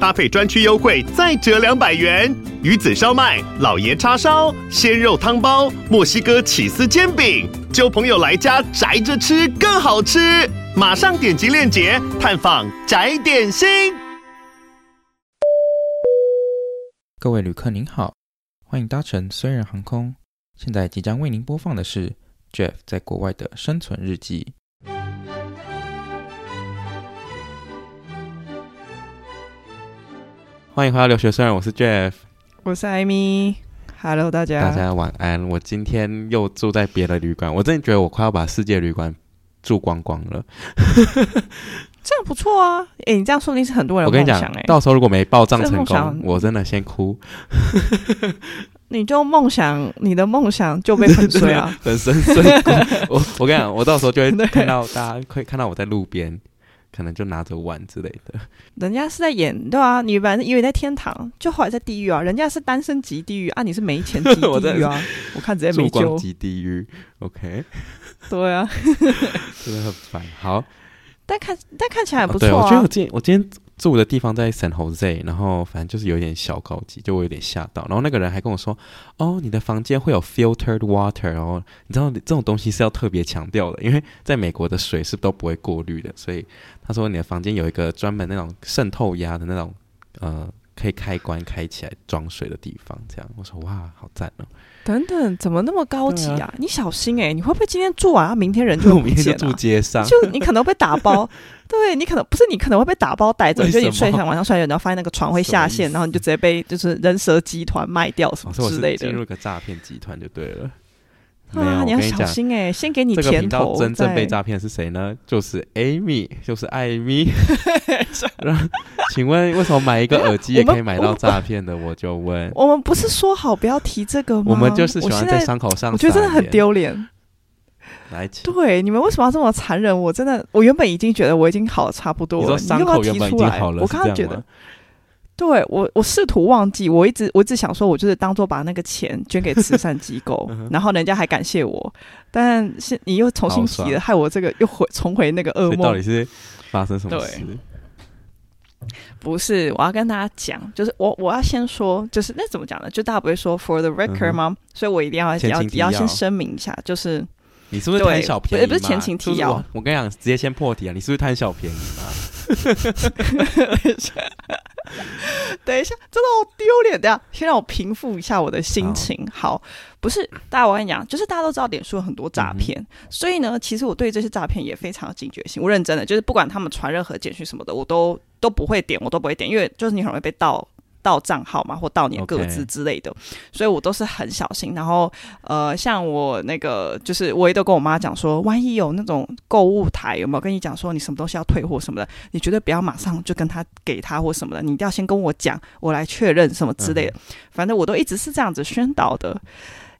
搭配专区优惠再折两百元。鱼子烧麦、老爷叉烧、鲜肉汤包、墨西哥起司煎饼，揪朋友来家宅着吃更好吃。马上点击链接探访宅点心。各位旅客您好，欢迎搭乘虽然航空。现在即将为您播放的是 Jeff 在国外的生存日记。欢迎回到留学虽然，我是 Jeff，我是艾米。Hello，大家，大家晚安。我今天又住在别的旅馆，我真的觉得我快要把世界旅馆。住光光了，这样不错啊！哎、欸，你这样说不定是很多人。我跟你讲，到时候如果没报账成功，我真的先哭。你就梦想，你的梦想就被粉碎啊！粉身碎骨。我我跟你讲，我到时候就会 看到大家可以看到我在路边，可能就拿着碗之类的。人家是在演对啊，你本来以为在天堂，就后来在地狱啊！人家是单身级地狱啊，你是没钱级地狱啊！我，我看直接没救级地狱。OK。对啊，真的很烦。好，但看但看起来还不错、啊哦、我觉得我今天我今天住的地方在 San Jose，然后反正就是有点小高级，就我有点吓到。然后那个人还跟我说：“哦，你的房间会有 filtered water，然后你知道这种东西是要特别强调的，因为在美国的水是都不会过滤的。所以他说你的房间有一个专门那种渗透压的那种呃，可以开关开起来装水的地方。这样我说哇，好赞哦。”等等，怎么那么高级啊？啊你小心哎、欸，你会不会今天住完啊，明天人就？明天就住街上，就你可能被打包，对你可能不是你可能会被打包带走，就你睡下晚上睡，然后发现那个床会下线，然后你就直接被就是人蛇集团卖掉什么之类的，进入个诈骗集团就对了。啊，你要小心哎、欸！先给你甜头。这个、真正被诈骗是谁呢？就是 Amy，就是艾米。请问为什么买一个耳机也可以买到诈骗的？我就问。我们不是说好不要提这个吗？我们就是喜欢在伤口上，我觉得真的很丢脸。来，对，你们为什么要这么残忍？我真的，我原本已经觉得我已经好的差不多了，你，你又要提出来？我刚刚觉得。对我，我试图忘记，我一直我一直想说，我就是当做把那个钱捐给慈善机构，然后人家还感谢我，但是你又重新提了，害我这个又回重回那个噩梦。到底是发生什么事？不是，我要跟大家讲，就是我我要先说，就是那怎么讲呢？就大家不会说 for the record 吗？嗯、所以我一定要要要先声明一下，就是你是不是贪小便宜？也不是前情提要，我跟你讲，直接先破题啊！你是不是贪小便宜吗？等一下，真的好丢脸的呀！先让我平复一下我的心情。好，好，不是大家，我跟你讲，就是大家都知道脸书有很多诈骗，嗯，所以呢，其实我对这些诈骗也非常有警觉性。我认真的，就是不管他们传任何简讯什么的，我都都不会点，我都不会点，因为就是你很容易被盗。盗账号嘛，或盗你的个资之类的.所以我都是很小心。然后，呃，像我那个，就是我也都跟我妈讲说，万一有那种购物台，有没有跟你讲说你什么东西要退货什么的，你绝对不要马上就跟他给他或什么的，你一定要先跟我讲，我来确认什么之类的。嗯。反正我都一直是这样子宣导的，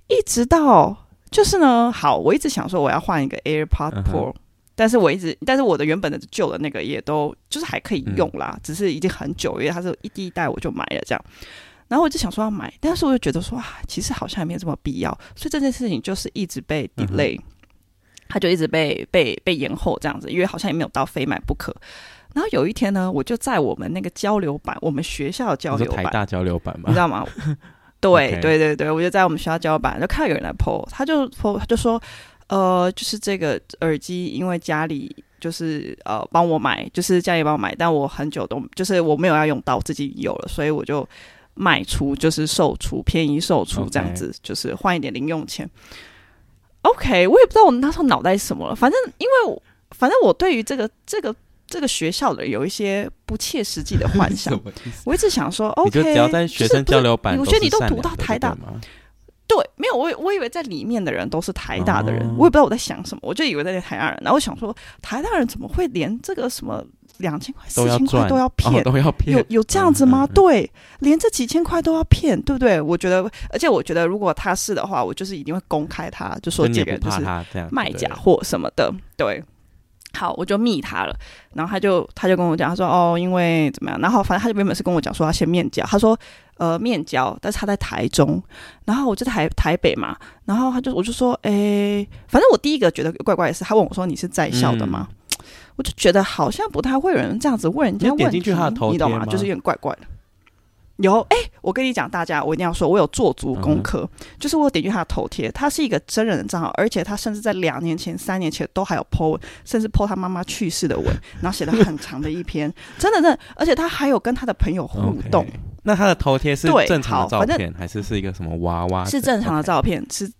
一直到就是呢，好，我一直想说我要换一个 AirPod Pro。嗯但是我一直，但是我的原本的旧的那个也都就是还可以用啦，嗯、只是已经很久，因为它是一第一代我就买了这样，然后我就想说要买，但是我就觉得说啊，其实好像也没有这么必要，所以这件事情就是一直被 delay，、嗯、它就一直被被被延后这样子，因为好像也没有到非买不可。然后有一天呢，我就在我们那个交流版，我们学校交流版，台大交流版嘛，你知道吗？对.对对对，我就在我们学校交流版，就看到有人来 po，他就 po，他就说。呃，就是这个耳机，因为家里就是呃帮我买，就是家里帮我买，但我很久都就是我没有要用到，我自己有了，所以我就卖出，就是售出，便宜售出这样子.就是换一点零用钱。OK，我也不知道我那时候脑袋是什么了，反正因为反正我对于这个这个这个学校的有一些不切实际的幻想，我一直想说，OK，就只要在学生交流版，我觉得你都读到台大。对，没有我，我以为在里面的人都是台大的人，哦、我也不知道我在想什么，我就以为在那台大人。然后我想说，台大人怎么会连这个什么两千块、四千块都要骗？都要骗？有有这样子吗？嗯嗯嗯？对，连这几千块都要骗，对不对？我觉得，而且我觉得，如果他是的话，我就是一定会公开他，就说这个人就是卖假货什么的。对，好，我就密他了，然后他就他就跟我讲，他说哦，因为怎么样？然后反正他就原本是跟我讲说他先面交，他说呃面交，但是他在台中，然后我就台台北嘛，然后他就我就说诶，反正我第一个觉得怪怪的是，他问我说你是在校的吗？嗯、我就觉得好像不太会有人这样子问人家问题，你懂吗？就是有点怪怪的。有哎、欸，我跟你讲，大家我一定要说，我有做足功课，嗯、就是我有点击他的头贴，他是一个真人的账号，而且他甚至在两年前、三年前都还有 po，甚至 po 他妈妈去世的文，然后写了很长的一篇，真的真的，而且他还有跟他的朋友互动。Okay. 那他的头贴是正常的照片，还是是一个什么娃娃？是正常的照片，是。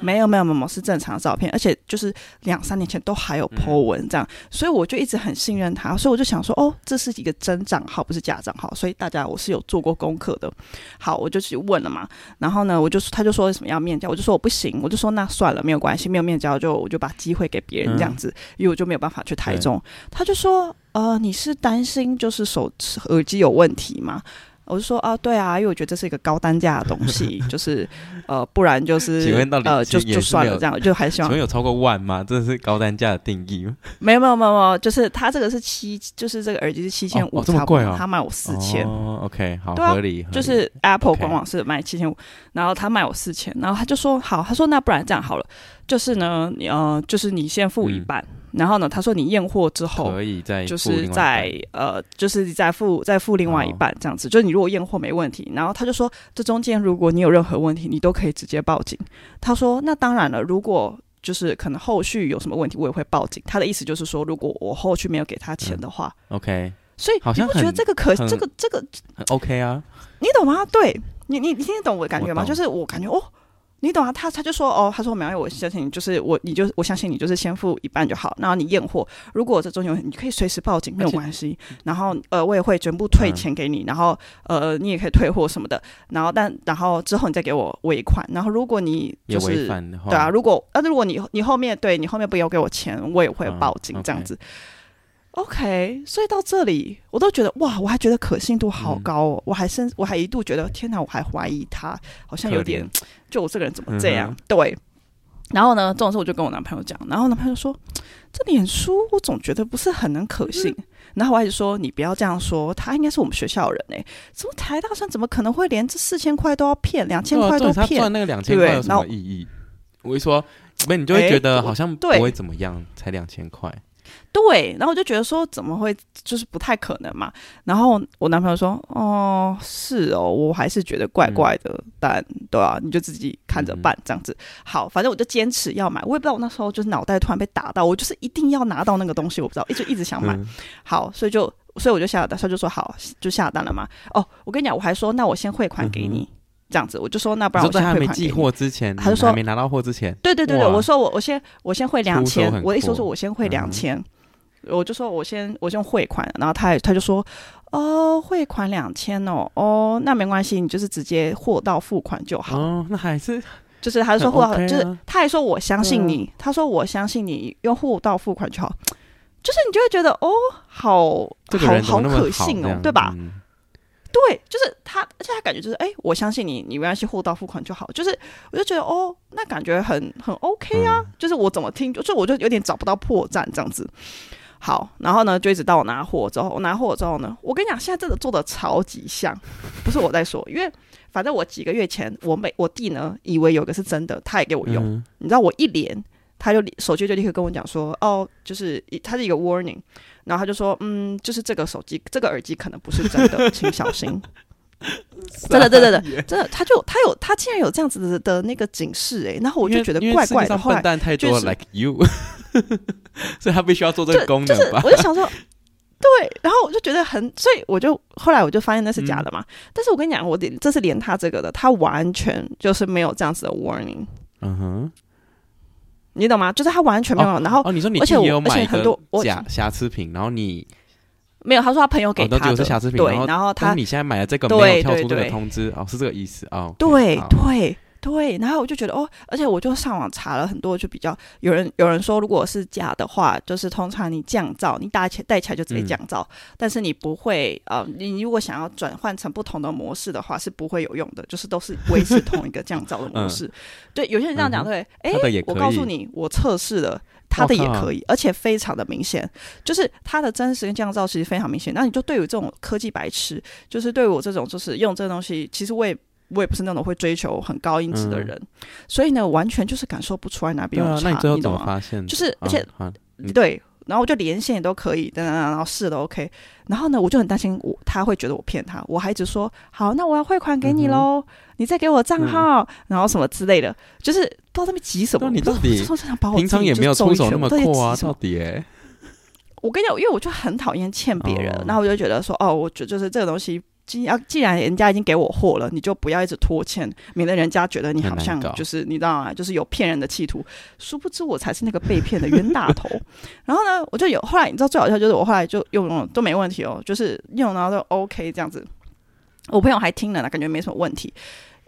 没有没有没有，是正常的照片，而且就是两三年前都还有 po 文这样，嗯、所以我就一直很信任他，所以我就想说，哦，这是一个真账号，不是假账号，所以大家我是有做过功课的。好，我就去问了嘛，然后呢，我就他就说什么要面交，我就说我不行，我就说那算了，没有关系，没有面交就我就把机会给别人这样子，嗯、因为我就没有办法去台中。他就说，呃，你是担心就是手耳机有问题吗？我就说啊，对啊，因为我觉得这是一个高单价的东西，就是呃，不然就是请问到底呃，就就算了这样，就还是希望。请问有超过万吗？这是高单价的定义吗？没有没有没有没有，就是他这个是七，就是这个耳机是七千五，这么贵哦，他卖我四千。哦，OK，好合理。就是 Apple 官网是卖七千五，然后他卖我四千，然后他就说好，他说那不然这样好了，就是呢，你呃，就是你先付一半。然后呢，他说你验货之后可以再就是在呃，就是再付再付另外一半这样子。就是你如果验货没问题，然后他就说这中间如果你有任何问题，你都可以直接报警。他说那当然了，如果就是可能后续有什么问题，我也会报警。他的意思就是说，如果我后续没有给他钱的话，嗯，OK。所以你不觉得这个可这个这个很 OK 啊？你懂吗？对你你你听得懂我的感觉吗？就是我感觉哦。你懂啊？他他就说哦，他说没有，我相信你，就是我，你就我相信你，就是先付一半就好。然后你验货，如果这中间你可以随时报警，没有关系。然后呃，我也会全部退钱给你。嗯、然后呃，你也可以退货什么的。然后但然后之后你再给我尾款。然后如果你就是对啊，如果啊，如果你你后面对你后面不要给我钱，我也会报警这样子。嗯 okay OK，所以到这里我都觉得哇，我还觉得可信度好高哦，嗯、我还甚我还一度觉得天哪，我还怀疑他好像有点，就我这个人怎么这样？嗯、对，然后呢，这种事我就跟我男朋友讲，然后男朋友说这脸书我总觉得不是很能可信，嗯、然后我还是说你不要这样说，他应该是我们学校人哎，怎么台大生怎么可能会连这四千块都要骗，两千块都骗？赚那个两千块有什么意义？我会说，那你就会觉得好像不会怎么样，才两千块。对，然后我就觉得说怎么会，就是不太可能嘛。然后我男朋友说：“哦，是哦，我还是觉得怪怪的。嗯、但对啊，你就自己看着办，这样子。好，反正我就坚持要买。我也不知道我那时候就是脑袋突然被打到，我就是一定要拿到那个东西，我不知道，一直一直想买。嗯、好，所以就所以我就下了单，他就说好，就下单了嘛。哦，我跟你讲，我还说那我先汇款给你，嗯、这样子，我就说那不然我先汇款给你。在还没寄货之前，他就说还没拿到货之前，对对对对，我说我我先我先汇两千，我的意思说我先汇两千。嗯我就说，我先我先汇款，然后他他就说，哦，汇款两千哦，哦，那没关系，你就是直接货到付款就好。哦，那还是就是他说货到，啊、就是他还说我相信你，嗯、他说我相信你用货到付款就好，就是你就会觉得哦，好好好可信哦，对吧？嗯、对，就是他，而且他感觉就是哎，我相信你，你没关系，货到付款就好。就是我就觉得哦，那感觉很很 OK 啊，嗯、就是我怎么听，就我就有点找不到破绽这样子。好，然后呢，就一直到我拿货之后，我拿货之后呢，我跟你讲，现在真的做的超级像，不是我在说，因为反正我几个月前，我每我弟呢，以为有个是真的，他也给我用，嗯、你知道，我一连，他就手机就立刻跟我讲说，哦，就是他是一个 warning，然后他就说，嗯，就是这个手机，这个耳机可能不是真的，请小心。真的，真的，真的，真的，他就他有他竟然有这样子的的那个警示哎，然后我就觉得怪怪的，笨蛋太多，like you。所以他必须要做这个功能吧？就是、我就想说，对，然后我就觉得很，所以我就后来我就发现那是假的嘛。嗯、但是我跟你讲，我连这是连他这个的，他完全就是没有这样子的 warning。嗯哼，你懂吗？就是他完全没有。哦、然后哦，你说你而且有买很多假瑕疵品，然后你没有？他说他朋友给他的、哦、是瑕疵品，对，然后他你现在买的这个没有跳出这个通知，哦，是这个意思哦。对对。对，然后我就觉得哦，而且我就上网查了很多，就比较有人有人说，如果是假的话，就是通常你降噪，你戴起戴起来就直接降噪，嗯、但是你不会呃，你如果想要转换成不同的模式的话，是不会有用的，就是都是维持同一个降噪的模式。嗯、对，有些人这样讲，对，哎，我告诉你，我测试了，它的也可以，而且非常的明显，就是它的真实跟降噪其实非常明显。那你就对于这种科技白痴，就是对于我这种就是用这个东西，其实我也我也不是那种会追求很高音质的人，嗯、所以呢，完全就是感受不出来哪边有差。啊、那你最后怎么发现？就是而且、啊、对。然后我就连线也都可以，等等，然后试都 OK。然后呢，我就很担心我他会觉得我骗他，我还一直说好，那我要汇款给你喽，嗯、你再给我账号，嗯、然后什么之类的，就是不知道他们急什么。你到底 平常也没有出手那么阔啊？到底哎，我跟你讲，因为我就很讨厌欠别人，哦、然后我就觉得说，哦，我觉就是这个东西。既要既然人家已经给我货了，你就不要一直拖欠，免得人家觉得你好像就是你知道吗？就是有骗人的企图。殊不知我才是那个被骗的冤大头。然后呢，我就有后来你知道最好笑就是我后来就用了都没问题哦，就是用然后都 OK 这样子。我朋友还听了呢，感觉没什么问题。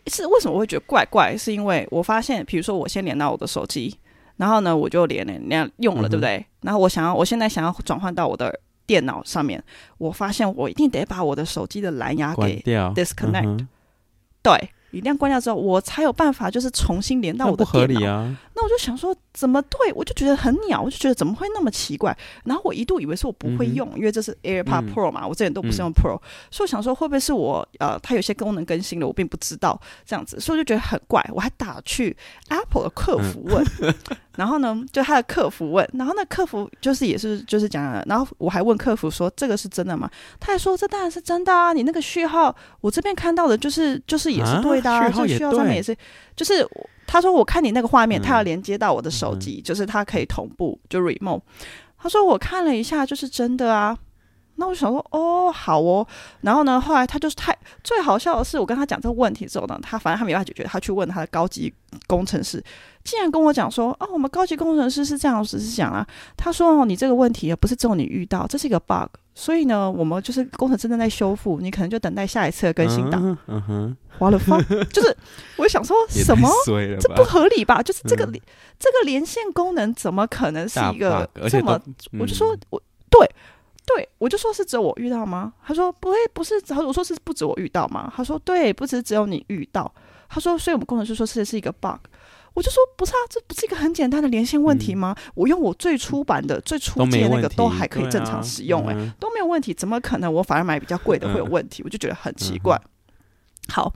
是为什么我会觉得怪怪？是因为我发现，比如说我先连到我的手机，然后呢我就连连那样用了，对不对？嗯、然后我想要我现在想要转换到我的。电脑上面，我发现我一定得把我的手机的蓝牙给 disconnect，嗯、对。一定要关掉之后，我才有办法，就是重新连到我的电脑。那不合理啊！那我就想说，怎么对？我就觉得很鸟，我就觉得怎么会那么奇怪？然后我一度以为是我不会用，嗯、因为这是 AirPod Pro 嘛，嗯、我之前都不是用 Pro，、嗯、所以我想说会不会是我呃，它有些功能更新了，我并不知道这样子，所以我就觉得很怪。我还打去 Apple 的客服问，嗯、然后呢，就他的客服问，然后那客服就是也是就是讲，然后我还问客服说这个是真的吗？他还说这当然是真的啊，你那个序号我这边看到的就是就是也是对的。啊，这序号上面也是，就是他说我看你那个画面，他要连接到我的手机，就是他可以同步，就 remote。他说我看了一下，就是真的啊。那我就想说，哦，好哦。然后呢，后来他就是太最好笑的是，我跟他讲这个问题之后呢，他反正他没办法解决，他去问他的高级工程师，竟然跟我讲说，哦，我们高级工程师是这样子是讲啊，他说哦，你这个问题也不是只有你遇到，这是一个 bug。所以呢，我们就是工程正在修复，你可能就等待下一次的更新档。嗯哼，完了发，就是我想说什么？这不合理吧？就是这个、嗯、这个连线功能怎么可能是一个这么？嗯、我就说我对对，我就说是只有我遇到吗？他说不会，不是。我说是不止我遇到吗？他说对，不止只有你遇到。他说，所以我们工程师说是是一个 bug。我就说不是啊，这不是一个很简单的连线问题吗？嗯、我用我最初版的、最初阶那个都还可以正常使用、欸，哎、啊，都没有问题，怎么可能我反而买比较贵的会有问题？嗯、我就觉得很奇怪。嗯、好，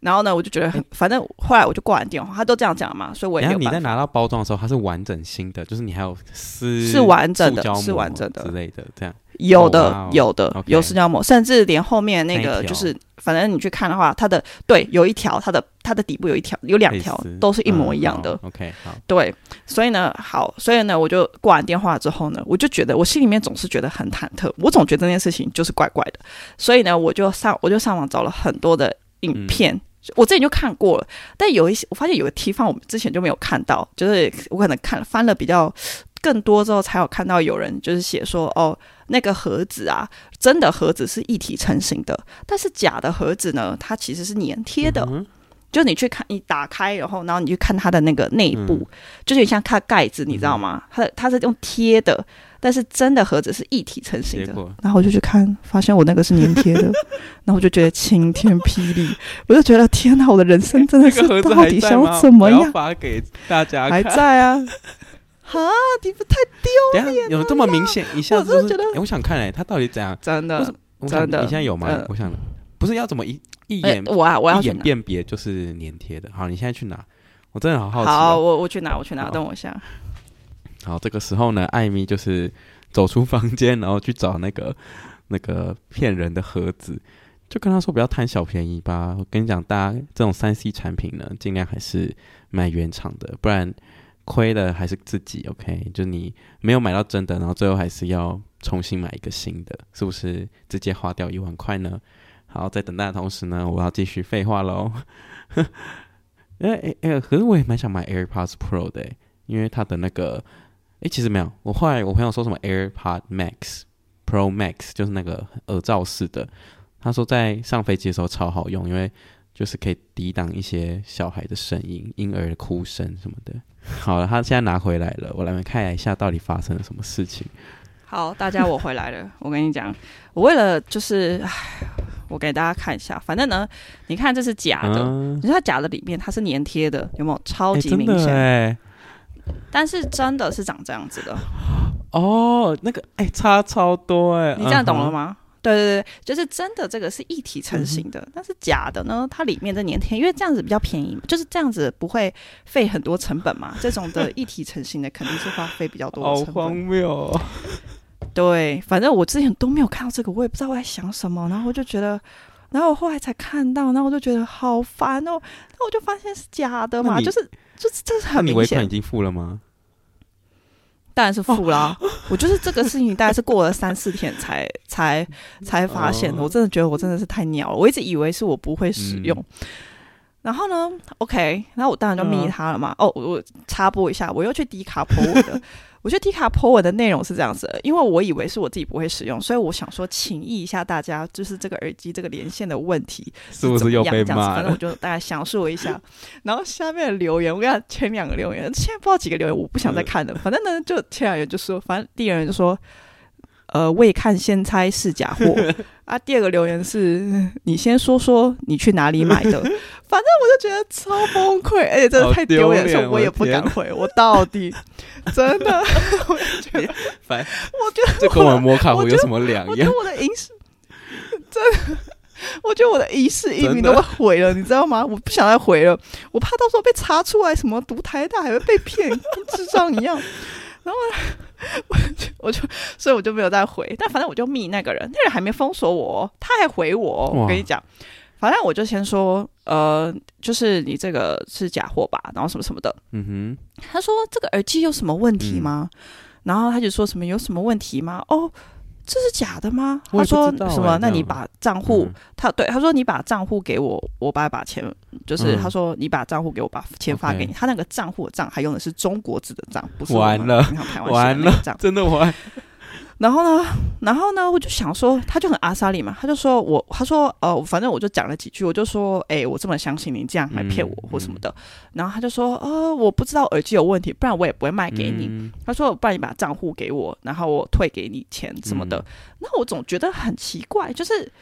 然后呢，我就觉得很，反正后来我就挂完电话，他都这样讲嘛，所以我也没有。你在拿到包装的时候，它是完整新的，就是你还有撕是完整的，是完整的之类的，这样。有的，有的，有塑胶膜，甚至连后面那个就是，反正你去看的话，它的对，有一条，它的它的底部有一条，有两条都是一模一样的。OK，好，对，所以呢，好，所以呢，我就挂完电话之后呢，我就觉得我心里面总是觉得很忐忑，我总觉得这件事情就是怪怪的，所以呢，我就上我就上网找了很多的影片，我之前就看过了，但有一些我发现有个地方我们之前就没有看到，就是我可能看翻了比较更多之后，才有看到有人就是写说哦。那个盒子啊，真的盒子是一体成型的，但是假的盒子呢，它其实是粘贴的。嗯、就你去看，你打开，然后，然后你去看它的那个内部，嗯、就是像看盖子，你知道吗？它它是用贴的，但是真的盒子是一体成型的。然后我就去看，发现我那个是粘贴的，然后我就觉得晴天霹雳，我就觉得天哪，我的人生真的是到底想要怎么样？发给大家还在啊。哈，你不太丢脸？有这么明显一下子？我觉得，我想看哎，他到底怎样？真的，真的，你现在有吗？我想，不是要怎么一一眼，我啊我要一眼辨别就是粘贴的。好，你现在去拿，我真的好好奇。好，我我去拿，我去拿，等我一下。好，这个时候呢，艾米就是走出房间，然后去找那个那个骗人的盒子，就跟他说不要贪小便宜吧。我跟你讲，大家这种三 C 产品呢，尽量还是买原厂的，不然。亏的还是自己，OK？就你没有买到真的，然后最后还是要重新买一个新的，是不是直接花掉一万块呢？好，在等待的同时呢，我要继续废话喽。哎哎哎，可是我也蛮想买 AirPods Pro 的，因为它的那个，哎，其实没有。我后来我朋友说什么 AirPod Max Pro Max，就是那个耳罩式的，他说在上飞机的时候超好用，因为就是可以抵挡一些小孩的声音、婴儿的哭声什么的。好了，他现在拿回来了，我来看一下到底发生了什么事情。好，大家我回来了。我跟你讲，我为了就是，我给大家看一下。反正呢，你看这是假的，嗯、你说它假的里面它是粘贴的，有没有超级明显？欸、但是真的是长这样子的。哦，那个哎，差超多哎，你这样懂了吗？嗯对对对，就是真的，这个是一体成型的，嗯、但是假的呢，它里面的粘贴，因为这样子比较便宜，就是这样子不会费很多成本嘛。这种的一体成型的肯定是花费比较多的 成本。好荒谬哦！对，反正我之前都没有看到这个，我也不知道我在想什么，然后我就觉得，然后我后来才看到，然后我就觉得好烦哦，那我就发现是假的嘛，就是就是这是很明显。你尾款已经付了吗？当然是付啦，哦、我就是这个事情，大概是过了三四天才 才才发现的。我真的觉得我真的是太鸟了，我一直以为是我不会使用。嗯、然后呢，OK，然后我当然就密他了嘛。嗯、哦，我插播一下，我又去迪卡 po 我的。我觉得迪卡 po 文的内容是这样子的，因为我以为是我自己不会使用，所以我想说，请意一下大家，就是这个耳机这个连线的问题是，是不是又被骂？反正我就大概详述一下。然后下面的留言，我跟他前两个留言，现在不知道几个留言，我不想再看了。反正呢，就前两个就说，反正第一个人就说。呃，未看先猜是假货 啊！第二个留言是 你先说说你去哪里买的，反正我就觉得超崩溃，而且真的太丢脸，所以我也不敢回。我，到底真的，我觉得，反我觉得这跟我摩卡壶有什么两样？我觉得我的影视真的，我觉得我的一世一名都被毁了，你知道吗？我不想再回了，我怕到时候被查出来什么读台大还会被骗，跟智障一样。然后 我就我就所以我就没有再回，但反正我就密那个人，那个人还没封锁我，他还回我。我跟你讲，反正我就先说，呃，就是你这个是假货吧，然后什么什么的。嗯哼，他说这个耳机有什么问题吗？嗯、然后他就说什么有什么问题吗？哦。这是假的吗？他说什么？那你把账户，嗯、他对他说你把账户给我，我把把钱，就是他说你把账户给我，把钱发给你。嗯、他那个账户的账还用的是中国字的账，不是完了，完了，真的完。然后呢，然后呢，我就想说，他就很阿萨利嘛，他就说我，他说，呃，反正我就讲了几句，我就说，哎，我这么相信你，这样还骗我或什么的。嗯嗯、然后他就说，呃，我不知道耳机有问题，不然我也不会卖给你。嗯、他说，不然你把账户给我，然后我退给你钱什么的。那、嗯、我总觉得很奇怪，就是。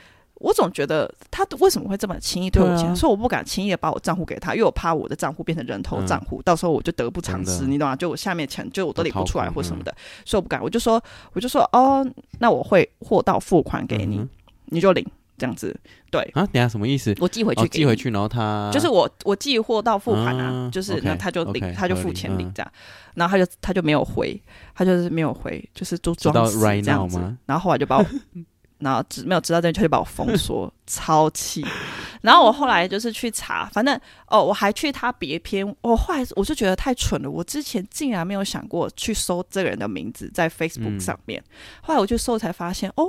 我总觉得他为什么会这么轻易退我钱？啊、所以我不敢轻易的把我账户给他，因为我怕我的账户变成人头账户，嗯、到时候我就得不偿失，你懂吗？就我下面钱就我都领不出来或什么的，嗯、所以我不敢。我就说，我就说，哦，那我会货到付款给你，嗯、你就领这样子。对啊，等下什么意思？我寄回去，寄回去，然后他就是我我寄货到付款啊，啊就是那他就领他就付钱领这样，然后他就他就没有回，他就是没有回，就是就装死这样子，然后后来就把我。然后只没有知道这他就把我封锁，超气。然后我后来就是去查，反正哦，我还去他别篇。我、哦、后来我就觉得太蠢了，我之前竟然没有想过去搜这个人的名字在 Facebook 上面。嗯、后来我去搜才发现，哦，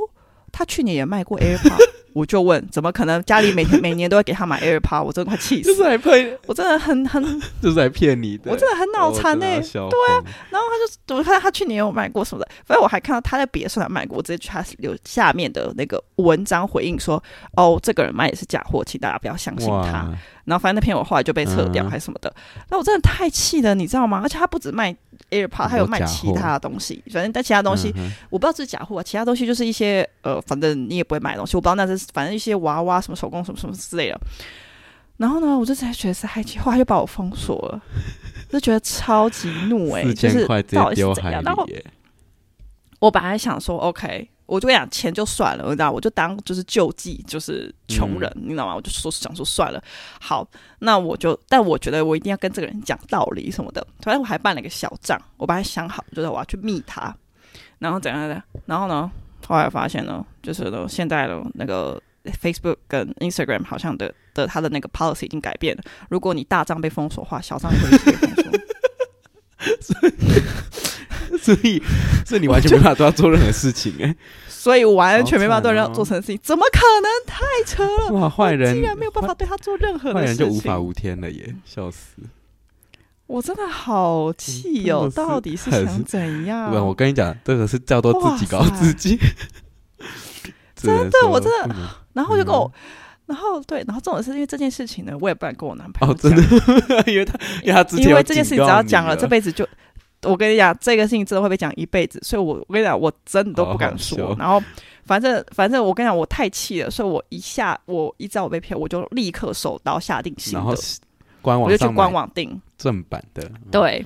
他去年也卖过 AirPod。我就问，怎么可能家里每天每年都会给他买 AirPod？我真的快气死！就是来骗，我真的很很，就是来骗你的。我真的很脑残呢。哦、对啊，然后他就我看他去年有买过什么的，反正我还看到他在别的上卖过，我直接去他留下面的那个文章回应说：“哦，这个人卖也是假货，请大家不要相信他。哇”然后反正那篇我后来就被撤掉还是什么的。那、嗯、我真的太气了，你知道吗？而且他不止卖。AirPod，他有卖其他的东西，反正但其他东西、嗯、我不知道是假货，啊其他东西就是一些呃，反正你也不会买东西，我不知道那是反正一些娃娃什么手工什么什么之类的。然后呢，我就才觉得是害气，后来就把我封锁了，就觉得超级怒哎、欸，就是到底是怎样？然后我本来想说 OK。我就跟你讲，钱就算了，你知道，我就当就是救济，就是穷人，嗯、你知道吗？我就说想说算了，好，那我就，但我觉得我一定要跟这个人讲道理什么的。反正我还办了一个小账，我把它想好，就是我要去密他，然后怎样怎样，然后呢，后来发现呢，就是呢，现在的那个 Facebook 跟 Instagram 好像的的他的那个 policy 已经改变了，如果你大账被封锁的话，小账也会被封锁。所以，所以你完全没办法对他做任何事情哎，所以我完全没办法对他做成事情，怎么可能？太扯了！哇，坏人竟然没有办法对他做任何的事情，坏人就无法无天了耶！笑死！我真的好气哦，到底是想怎样？我跟你讲，这个是叫做自己搞自己。真的，我真的，然后就跟我，然后对，然后这种是因为这件事情呢，我也不敢跟我男朋友讲，真的，因为他，因为他之前因为这件事情只要讲了，这辈子就。我跟你讲，这个事情真的会被讲一辈子，所以我我跟你讲，我真的都不敢说。好好然后，反正反正我跟你讲，我太气了，所以我一下我一知道我被骗，我就立刻手刀下定心的，官网我就去官网订正版的。对，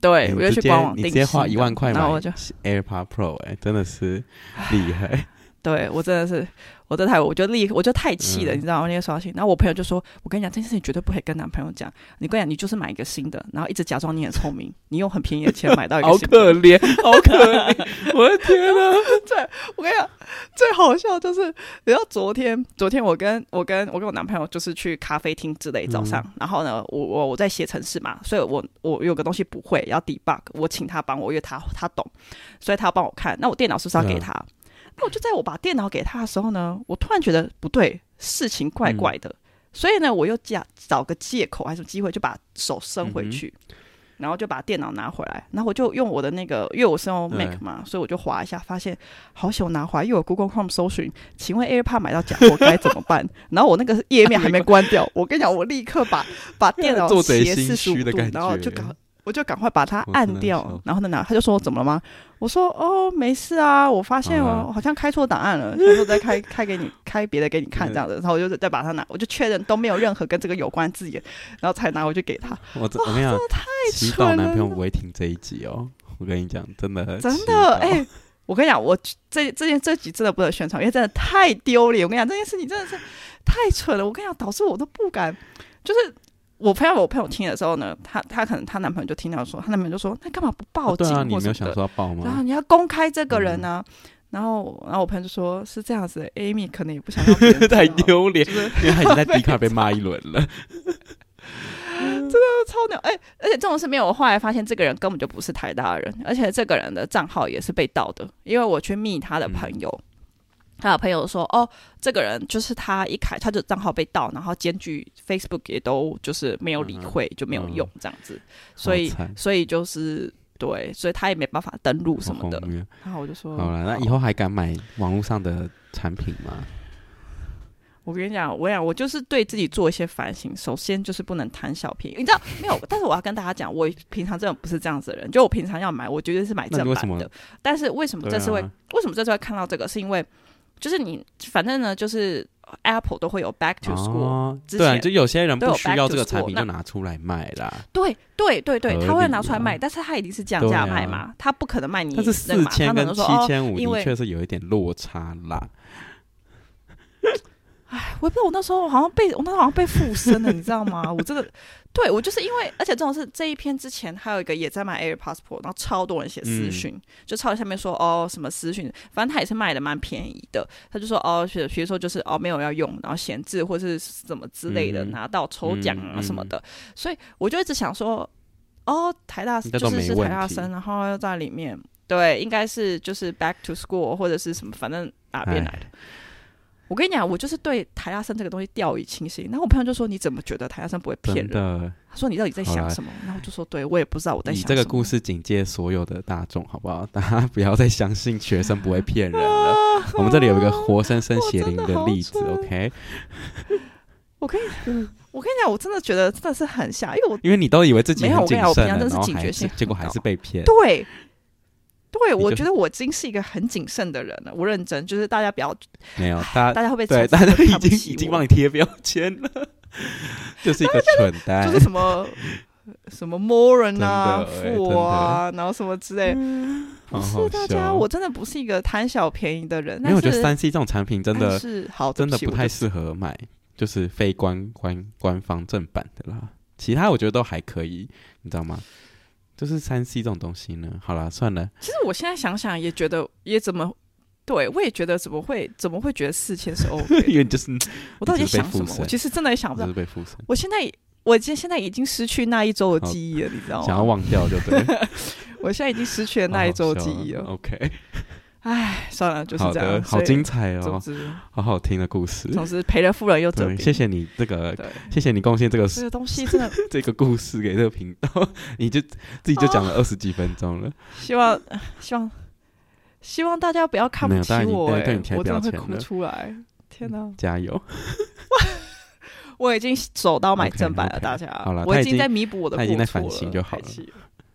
对，欸、我就去官网订，你直接花一万块买，然后我就 AirPod Pro，哎、欸，真的是厉害。对我真的是。我这台，我就立，我就太气了，嗯、你知道吗？那个刷新，然后我朋友就说：“我跟你讲，这件事情绝对不可以跟男朋友讲。你跟你讲，你就是买一个新的，然后一直假装你很聪明，你用很便宜的钱买到一个新的。好可怜，好可怜！我的天 哪！最我跟你讲，最好笑就是，你知道昨天，昨天我跟我跟我跟我男朋友就是去咖啡厅之类早上，嗯、然后呢，我我我在写程式嘛，所以我我有个东西不会要 debug，我请他帮我，因为他他懂，所以他要帮我看。那我电脑是不是要给他？嗯那我就在我把电脑给他的时候呢，我突然觉得不对，事情怪怪的，嗯、所以呢，我又假找个借口还是机会，就把手伸回去，嗯、然后就把电脑拿回来，然后我就用我的那个，因为我是用 Mac 嘛，对所以我就划一下，发现好险我拿回来，因为我 Google Chrome 搜寻，请问 AirPod 买到假货该怎么办？然后我那个页面还没关掉，我跟你讲，我立刻把把 电脑斜四十五度，然后就搞。我就赶快把它按掉，然后呢，拿？他就说：“怎么了吗？”我说：“哦，没事啊，我发现我好像开错档案了，所以说再开开给你开别的给你看这样子。”然后我就再把它拿，我就确认都没有任何跟这个有关字眼，然后才拿回去给他。我我跟你讲，真的太蠢了！男朋友不会听这一集哦，我跟你讲，真的真的哎，我跟你讲，我这这件这集真的不能宣传，因为真的太丢脸。我跟你讲，这件事情真的是太蠢了。我跟你讲，导致我都不敢，就是。我朋友，我朋友听的时候呢，她她可能她男朋友就听到说，她男朋友就说，那干嘛不报警？对啊，你没有想说要报吗？然后你要公开这个人呢、啊，嗯、然后然后我朋友就说，是这样子的，Amy 可能也不想要 太丢脸，就是、因为他已经在迪卡 被骂一轮了，真的超牛！哎、欸，而且这种事没有，我后来发现这个人根本就不是台大人，而且这个人的账号也是被盗的，因为我去密他的朋友。嗯他的朋友说：“哦，这个人就是他一开他的账号被盗，然后检举 Facebook 也都就是没有理会，嗯、就没有用这样子，嗯、所以所以就是对，所以他也没办法登录什么的。然后我就说：好了，那以后还敢买网络上的产品吗？我跟你讲，我讲我就是对自己做一些反省。首先就是不能贪小便宜，你知道 没有？但是我要跟大家讲，我平常真的不是这样子的人。就我平常要买，我绝对是买正版的。但是为什么这次会？啊、为什么这次会看到这个？是因为。就是你，反正呢，就是 Apple 都会有 Back to School，哦，对啊，就有些人不需要这个产品，就拿出来卖啦。对对对对，他会拿出来卖，但是他一定是降价卖嘛，他不可能卖你。但是四千跟七千五，的确是有一点落差啦。哎，我也不知道，我那时候好像被我那时候好像被附身了，你知道吗？我这个。对，我就是因为，而且这种是这一篇之前还有一个也在卖 Air Passport，然后超多人写私讯，嗯、就超下面说哦什么私讯，反正他也是卖的蛮便宜的，他就说哦，比如说就是哦没有要用，然后闲置或是什么之类的，嗯、拿到抽奖啊什么的，所以我就一直想说哦台大就是是台大生，然后又在里面，对，应该是就是 Back to School 或者是什么，反正哪边来的。我跟你讲，我就是对台大生这个东西掉以轻心。然后我朋友就说：“你怎么觉得台大生不会骗人？”的他说：“你到底在想什么？”啦然后我就说：“对我也不知道我在想什么。”这个故事警戒所有的大众，好不好？大家不要再相信学生不会骗人了。啊、我们这里有一个活生生血淋的例子，OK？我可以，我跟你讲，我真的觉得真的是很吓，因为我因为你都以为自己很谨慎，我跟你讲，我平常真的是警觉性，结果还是被骗。对。对，我觉得我已经是一个很谨慎的人了。我认真，就是大家不要没有，大家大家会不会对，大家都已经已经帮你贴标签了，就是一个蠢蛋，就是什么什么 moron 啊、富啊，然后什么之类。不是大家，我真的不是一个贪小便宜的人。因为我觉得三 C 这种产品真的是好，真的不太适合买，就是非官官官方正版的啦。其他我觉得都还可以，你知道吗？就是三 C 这种东西呢，好了，算了。其实我现在想想也觉得，也怎么，对我也觉得怎么会，怎么会觉得四千是 OK？因为就是我到底想什么？我其实真的也想不到。我现在，我现现在已经失去那一周的记忆了，你知道吗？想要忘掉就对。我现在已经失去了那一周的记忆了。OK。唉，算了，就是这样。好精彩哦，好好听的故事。总之赔了夫人又折兵。谢谢你这个，谢谢你贡献这个这个东西，真的 这个故事给这个频道，你就自己就讲了 二十几分钟了。希望希望希望大家不要看不起我，我真的会哭出来。天哪，加油！我已经手到买正版了，大家。好了，我已经在弥补我的过错了。他已经在反省就好了。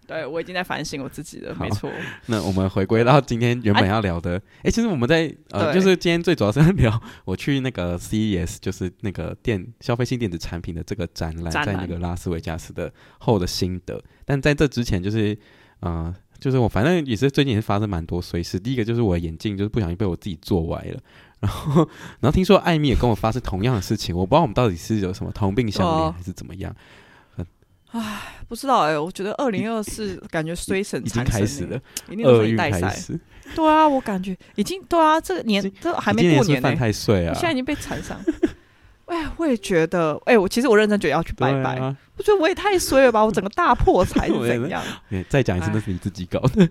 对，我已经在反省我自己了，没错。那我们回归到今天原本要聊的，哎、啊，其实我们在呃，就是今天最主要是在聊我去那个 CES，就是那个电消费性电子产品的这个展览，在那个拉斯维加斯的后的心得。但在这之前，就是呃，就是我反正也是最近也是发生蛮多碎事。第一个就是我的眼镜就是不小心被我自己做歪了，然后然后听说艾米也跟我发生同样的事情，我不知道我们到底是有什么同病相怜还是怎么样。唉，不知道哎、欸，我觉得二零二四感觉衰神、欸、已经开始了，一定是代赛。对啊，我感觉已经对啊，这个年这还没过年呢、欸，犯太岁啊！现在已经被缠上。哎，我也觉得，哎，我其实我认真觉得要去拜拜。啊、我觉得我也太衰了吧，我整个大破财是 怎样？再讲一次，那是你自己搞的，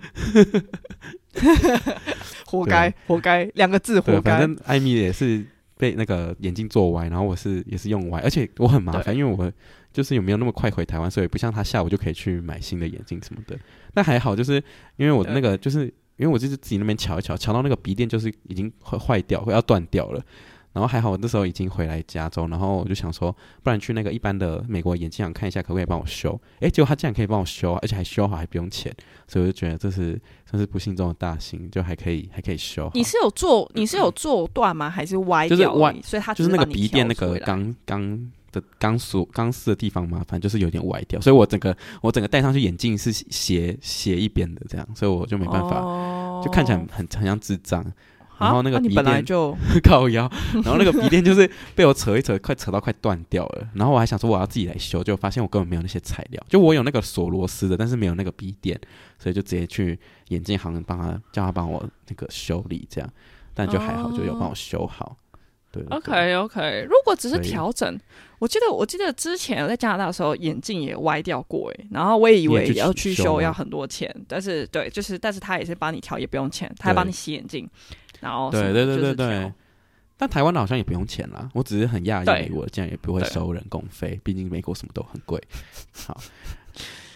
活该，活该，两个字，活该。反正艾米也是被那个眼镜做歪，然后我是也是用歪，而且我很麻烦，因为我。就是有没有那么快回台湾，所以不像他下午就可以去买新的眼镜什么的。那还好，就是因为我那个，就是因为我就是自己那边瞧一瞧，瞧到那个鼻垫就是已经坏坏掉，要断掉了。然后还好，我那时候已经回来加州，然后我就想说，不然去那个一般的美国眼镜厂看一下，可不可以帮我修？诶，结果他竟然可以帮我修，而且还修好，还不用钱。所以我就觉得这是算是不幸中的大幸，就还可以还可以修。你是有做你是有做断吗？还是歪掉？就是歪，所以他就是那个鼻垫那个钢钢。的钢索钢丝的地方嘛，反正就是有点歪掉，所以我整个我整个戴上去眼镜是斜斜一边的这样，所以我就没办法，哦、就看起来很很像智障。然后那个鼻垫就 靠腰，然后那个鼻垫就是被我扯一扯，快扯到快断掉了。然后我还想说我要自己来修，就发现我根本没有那些材料，就我有那个锁螺丝的，但是没有那个鼻垫，所以就直接去眼镜行帮他叫他帮我那个修理这样，但就还好，就有帮我修好。对，对，OK OK，如果只是调整。我记得，我记得之前我在加拿大的时候，眼镜也歪掉过哎，然后我也以为要去修要很多钱，但是对，就是但是他也是帮你调，也不用钱，他还帮你洗眼镜，然后对对对对对，但台湾的好像也不用钱啦，我只是很讶异，美国竟然也不会收人工费，毕竟美国什么都很贵。好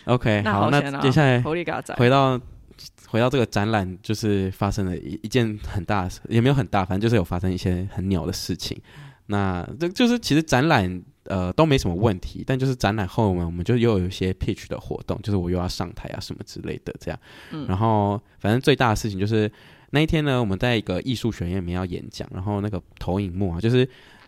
，OK，好，那接下来回到回到这个展览，就是发生了一一件很大，也没有很大，反正就是有发生一些很鸟的事情。那这就是其实展览。呃，都没什么问题，但就是展览后呢，我们就又有一些 pitch 的活动，就是我又要上台啊什么之类的这样。然后反正最大的事情就是那一天呢，我们在一个艺术学院里面要演讲，然后那个投影幕啊，就是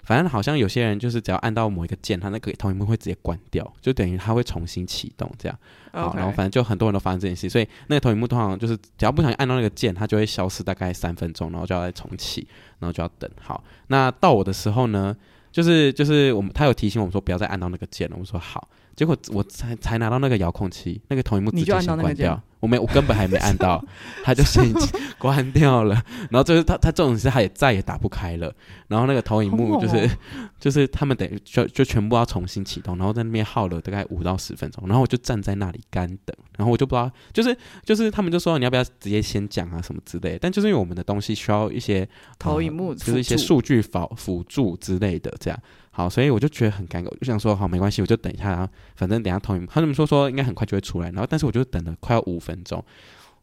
反正好像有些人就是只要按到某一个键，他那个投影幕会直接关掉，就等于他会重新启动这样。好，然后反正就很多人都发生这件事，所以那个投影幕通常就是只要不小心按到那个键，它就会消失大概三分钟，然后就要再重启，然后就要等。好，那到我的时候呢？就是就是我们他有提醒我们说不要再按到那个键了，我们说好，结果我才才拿到那个遥控器，那个投影幕直接先关掉。我没，我根本还没按到，他就先关掉了。然后就是他，他这种事他也再也打不开了。然后那个投影幕就是，哦、就是他们等于就就全部要重新启动，然后在那边耗了大概五到十分钟。然后我就站在那里干等，然后我就不知道，就是就是他们就说你要不要直接先讲啊什么之类的。但就是因为我们的东西需要一些投影幕、呃，就是一些数据辅辅助之类的这样。好，所以我就觉得很尴尬，我就想说好没关系，我就等一下，反正等一下投影幕，他们说说应该很快就会出来。然后但是我就等了快要五分钟，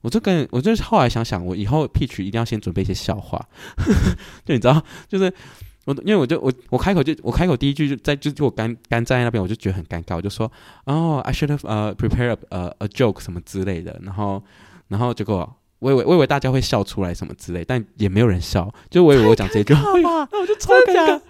我就跟我就是后来想想，我以后 pitch 一定要先准备一些笑话，就你知道，就是我因为我就我我开口就我开口第一句就在就就我干干站在那边，我就觉得很尴尬，我就说哦，I should have 呃、uh, prepare a a joke 什么之类的，然后然后结果我以为我以为大家会笑出来什么之类，但也没有人笑，就我以为我讲这句话，那我就超尴尬。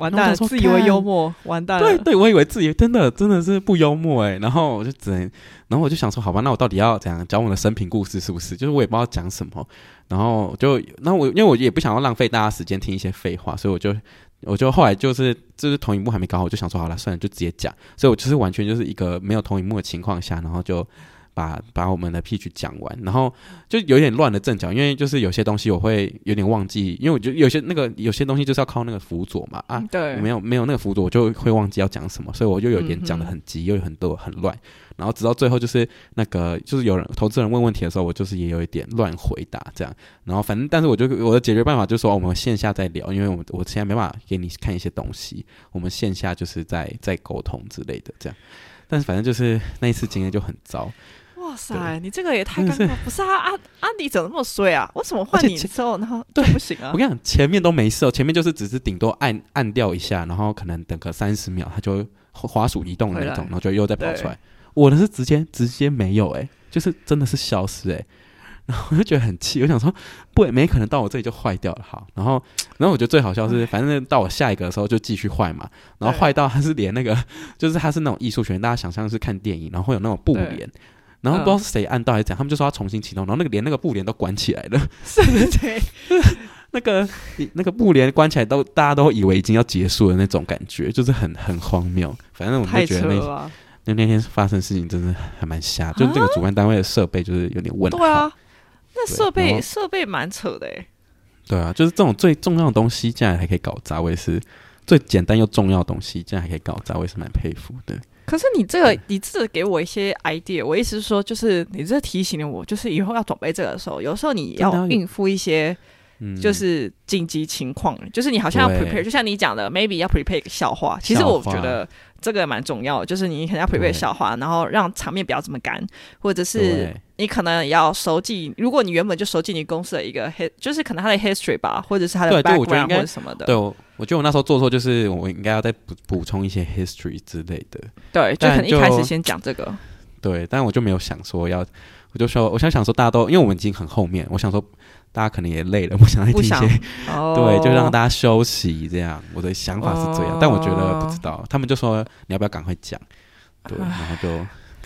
完蛋了，自以为幽默，完蛋了。对对，我以为自己真的真的是不幽默哎，然后我就只能，然后我就想说，好吧，那我到底要怎样讲我的生平故事，是不是？就是我也不知道讲什么，然后就，那我因为我也不想要浪费大家时间听一些废话，所以我就，我就后来就是就是投影幕还没搞好，我就想说，好了，算了，就直接讲。所以我就是完全就是一个没有投影幕的情况下，然后就。把把我们的 pitch 讲完，然后就有点乱了阵脚，因为就是有些东西我会有点忘记，因为我觉得有些那个有些东西就是要靠那个辅佐嘛啊，对，没有没有那个辅佐，我就会忘记要讲什么，所以我就有点讲的很急，又有很多很乱，然后直到最后就是那个就是有人投资人问问题的时候，我就是也有一点乱回答这样，然后反正但是我就我的解决办法就是说我们线下再聊，因为我我现在没办法给你看一些东西，我们线下就是在在沟通之类的这样，但是反正就是那一次经验就很糟。哇塞，你这个也太尴尬！不是啊，安安迪怎么那么衰啊？为什么换你之后，然后对不行啊？我跟你讲，前面都没事，前面就是只是顶多按按掉一下，然后可能等个三十秒，它就滑鼠移动那种，然后就又再跑出来。我的是直接直接没有哎、欸，就是真的是消失哎、欸。然后我就觉得很气，我想说不，没可能到我这里就坏掉了。好，然后然后我觉得最好笑是，反正到我下一个的时候就继续坏嘛。然后坏到它是连那个，就是它是那种艺术学院，大家想象是看电影，然后会有那种布帘，然后不知道是谁按到还是怎样，他们就说要重新启动，然后那个连那个布帘都关起来了。是谁？那个那个布帘关起来都大家都以为已经要结束了那种感觉，就是很很荒谬。反正我就觉得那那那天发生事情真的还蛮瞎，就是这个主办单位的设备就是有点问题。对啊那设备设备蛮扯的哎，对啊，就是这种最重要的东西，竟然还可以搞砸，我也是最简单又重要的东西，竟然还可以搞砸，我也是蛮佩服的。可是你这个，你这给我一些 idea，我意思是说，就是你这提醒了我，就是以后要准备这个的时候，有时候你要应付一些，就是紧急情况，就是你好像要 prepare，就像你讲的，maybe 要 prepare 一个笑话，其实我觉得。这个蛮重要的，就是你可能要 prepare 笑话，然后让场面不要这么干，或者是你可能要熟记。如果你原本就熟记你公司的一个 his，就是可能他的 history 吧，或者是他的 background 或者什么的。对，我觉得我那时候做错，就是我应该要再补补充一些 history 之类的。对，就可能一开始先讲这个。对，但我就没有想说要，我就说，我想想说，大家都因为我们已经很后面，我想说。大家可能也累了，不想再听一些，对，就让大家休息这样。我的想法是这样，但我觉得不知道，他们就说你要不要赶快讲，对，然后就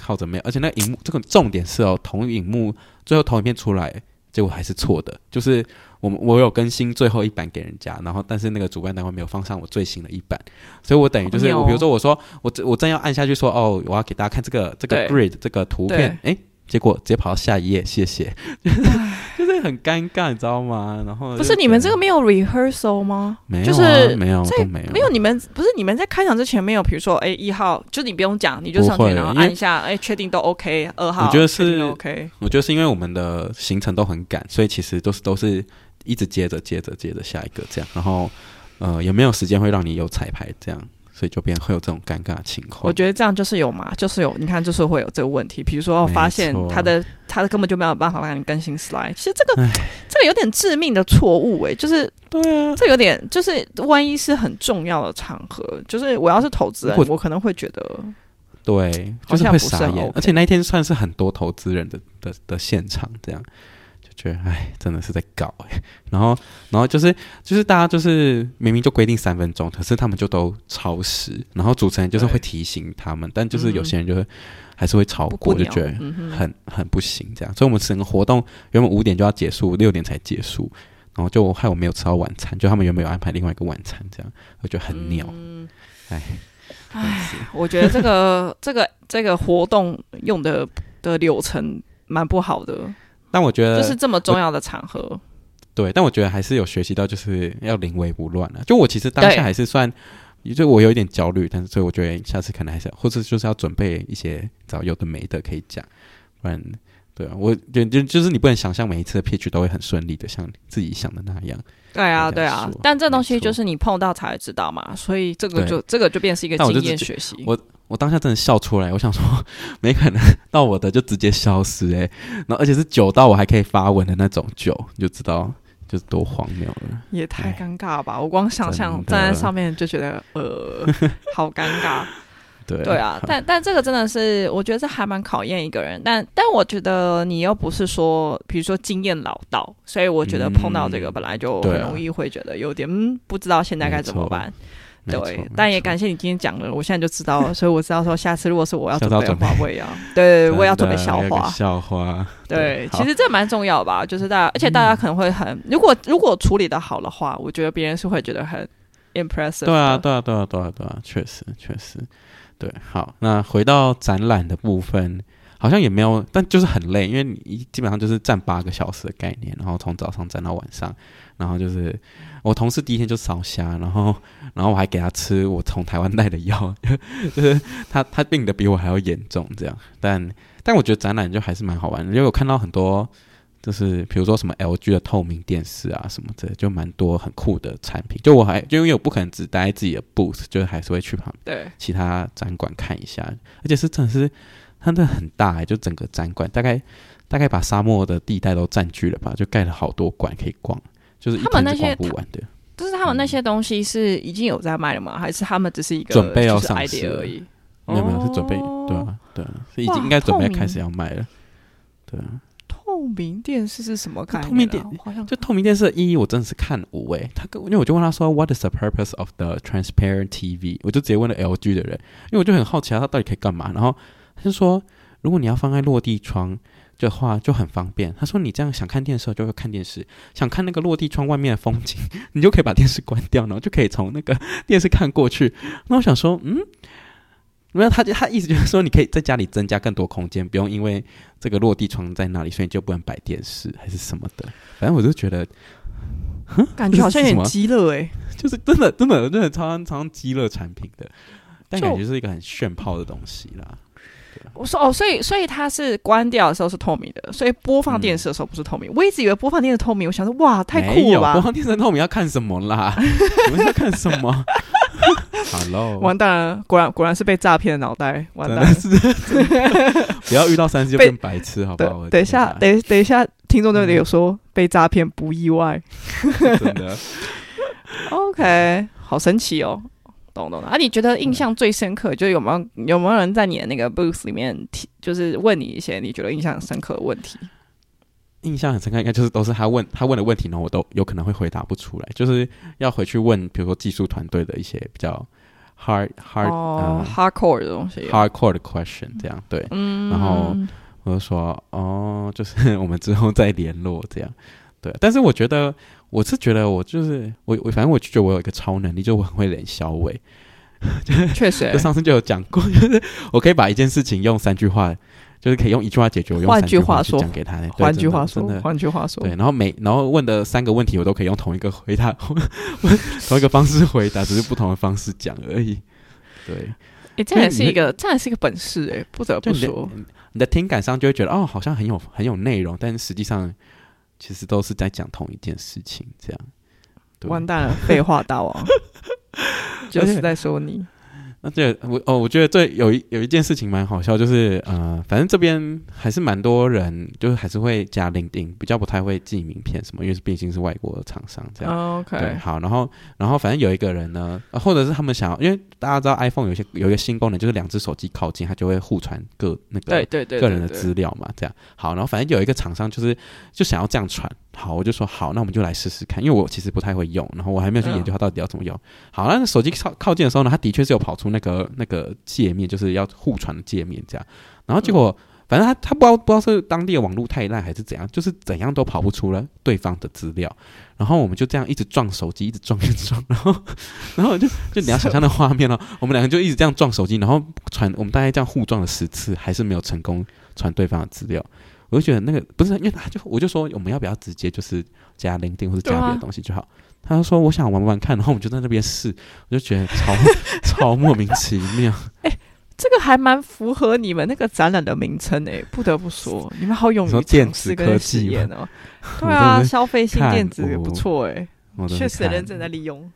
靠着没有，而且那荧幕这个重点是哦，投荧幕最后投影片出来，结果还是错的，就是我们我有更新最后一版给人家，然后但是那个主办单位没有放上我最新的一版，所以我等于就是我比如说我说我我正要按下去说哦，我要给大家看这个这个 grid 这个图片，哎。结果直接跑到下一页，谢谢，就是很尴尬，你知道吗？然后不是你们这个没有 rehearsal 吗？没有、啊，就是没有，在没有，没有。你们不是你们在开场之前没有，比如说，哎，一号，就你不用讲，你就上去然后按一下，哎，确定都 OK。二号，我觉得是 OK。我觉得是因为我们的行程都很赶，所以其实都是都是一直接着接着接着下一个这样，然后呃，也没有时间会让你有彩排这样。所以就变会有这种尴尬的情况。我觉得这样就是有嘛，就是有，你看，就是会有这个问题。比如说，发现他的他的根本就没有办法让你更新 slide。其实这个这个有点致命的错误哎，就是对啊，这有点就是万一是很重要的场合，就是我要是投资人，我可能会觉得对，就是会傻眼。而且那一天算是很多投资人的的的现场，这样。觉得哎，真的是在搞哎，然后，然后就是就是大家就是明明就规定三分钟，可是他们就都超时，然后主持人就是会提醒他们，但就是有些人就会还是会超过，就觉得很很不行这样。所以我们整个活动原本五点就要结束，六点才结束，然后就害我没有吃到晚餐，就他们原本有安排另外一个晚餐，这样我觉得很鸟。哎哎，我觉得这个这个这个活动用的的流程蛮不好的。但我觉得就是这么重要的场合，对，但我觉得还是有学习到，就是要临危不乱了。就我其实当下还是算，就我有一点焦虑，但是所以我觉得下次可能还是，或者就是要准备一些找有的没的可以讲，不然，对啊，我就就就是你不能想象每一次的 pitch 都会很顺利的，像自己想的那样。对啊，对啊，但这东西就是你碰到才会知道嘛，所以这个就这个就变是一个经验学习。我。我当下真的笑出来，我想说，没可能到我的就直接消失诶、欸，然后而且是久到我还可以发文的那种久，你就知道就是多荒谬了，也太尴尬了吧！我光想象站在上面就觉得呃，好尴尬。对对啊，但但这个真的是，我觉得这还蛮考验一个人。但但我觉得你又不是说，比如说经验老道，所以我觉得碰到这个本来就很容易会觉得有点、嗯、不知道现在该怎么办。对，但也感谢你今天讲了，我现在就知道了，所以我知道说下次如果是我要准备的话，我也要对，我也要准备笑话。笑话，对，其实这蛮重要吧，就是大家，而且大家可能会很，如果如果处理的好的话，我觉得别人是会觉得很 impressive。对啊，对啊，对啊，对啊，对啊，确实，确实，对。好，那回到展览的部分，好像也没有，但就是很累，因为你基本上就是站八个小时的概念，然后从早上站到晚上，然后就是。我同事第一天就烧瞎，然后，然后我还给他吃我从台湾带的药，就是他他病的比我还要严重，这样。但但我觉得展览就还是蛮好玩的，因为我看到很多，就是比如说什么 LG 的透明电视啊什么的，就蛮多很酷的产品。就我还就因为我不可能只待在自己的 booth，就是还是会去旁边对其他展馆看一下，而且是真的是它真的很大，欸，就整个展馆大概大概把沙漠的地带都占据了吧，就盖了好多馆可以逛。就是他们那些，就是他们那些东西是已经有在卖了吗？还是他们只是一个准备要上市而已？没有没有是准备，哦对啊对啊，是已经应该准备开始要卖了，对啊。透明电视是什么概念、啊？透明电好像就透明电视的意义，我真的是看无诶。他跟因为我就问他说，What is the purpose of the transparent TV？我就直接问了 LG 的人，因为我就很好奇啊，他到底可以干嘛？然后他就说，如果你要放在落地窗的话，就很方便。他说你这样想看电视就会看电视，想看那个落地窗外面的风景，你就可以把电视关掉，然后就可以从那个电视看过去。那我想说，嗯。没有，他他意思就是说，你可以在家里增加更多空间，不用因为这个落地窗在那里，所以你就不能摆电视还是什么的。反正我就觉得，感觉好像有点鸡肋哎，就是真的真的真的超常超鸡肋产品的，但感觉是一个很炫炮的东西啦。我说哦，所以所以它是关掉的时候是透明的，所以播放电视的时候不是透明。嗯、我一直以为播放电视透明，我想说哇，太酷了吧！播放电视透明要看什么啦？你们要看什么？Hello，完蛋了！果然果然是被诈骗的脑袋，完蛋了！是 不要遇到三 G 就变白痴，好不好？等一下，等等一下，听众那里有说被诈骗不意外，真的。OK，好神奇哦，懂懂的。啊，你觉得印象最深刻，就是有没有有没有人在你的那个 booth 里面提，就是问你一些你觉得印象很深刻的问题？印象很深刻，应该就是都是他问他问的问题呢，我都有可能会回答不出来，就是要回去问，比如说技术团队的一些比较 hard hard、哦呃、hardcore 的东西，hardcore 的 question 这样对，嗯，然后我就说哦，就是 我们之后再联络这样，对，但是我觉得我是觉得我就是我我反正我就觉得我有一个超能力，就我很会脸小伟，确实，就上次就有讲过，就是我可以把一件事情用三句话。就是可以用一句话解决，我用三句话去讲给他。换句话说，换句话说，对。然后每然后问的三个问题，我都可以用同一个回答，同一个方式回答，只是不同的方式讲而已。对，哎、欸，这也是一个，这也是一个本事哎、欸，不得不说你。你的听感上就会觉得哦，好像很有很有内容，但是实际上其实都是在讲同一件事情，这样。完蛋了，废话大王，就是在说你。那这我哦，我觉得这有一有一件事情蛮好笑，就是呃，反正这边还是蛮多人，就是还是会加 LinkedIn，比较不太会寄名片什么，因为毕竟是外国的厂商这样。Oh, OK，对，好，然后然后反正有一个人呢，或者是他们想要，因为大家知道 iPhone 有些有一个新功能，就是两只手机靠近，它就会互传各那个对对对个人的资料嘛，这样。好，然后反正有一个厂商就是就想要这样传。好，我就说好，那我们就来试试看，因为我其实不太会用，然后我还没有去研究它到底要怎么用。嗯、好，那手机靠靠近的时候呢，它的确是有跑出那个那个界面，就是要互传的界面这样。然后结果，嗯、反正他他不知道不知道是当地的网络太烂还是怎样，就是怎样都跑不出了对方的资料。然后我们就这样一直撞手机，一直撞一直撞，然后然后就就你要想象的画面哦，我们两个就一直这样撞手机，然后传我们大概这样互撞了十次，还是没有成功传对方的资料。我就觉得那个不是，因为他就我就说我们要不要直接就是加 LinkedIn 或者加别的东西就好。啊、他就说我想玩玩看，然后我们就在那边试，我就觉得超 超莫名其妙。哎、欸，这个还蛮符合你们那个展览的名称哎，不得不说你们好勇于电子科技哦。对啊，消费性电子也不错哎，确实认真在利用。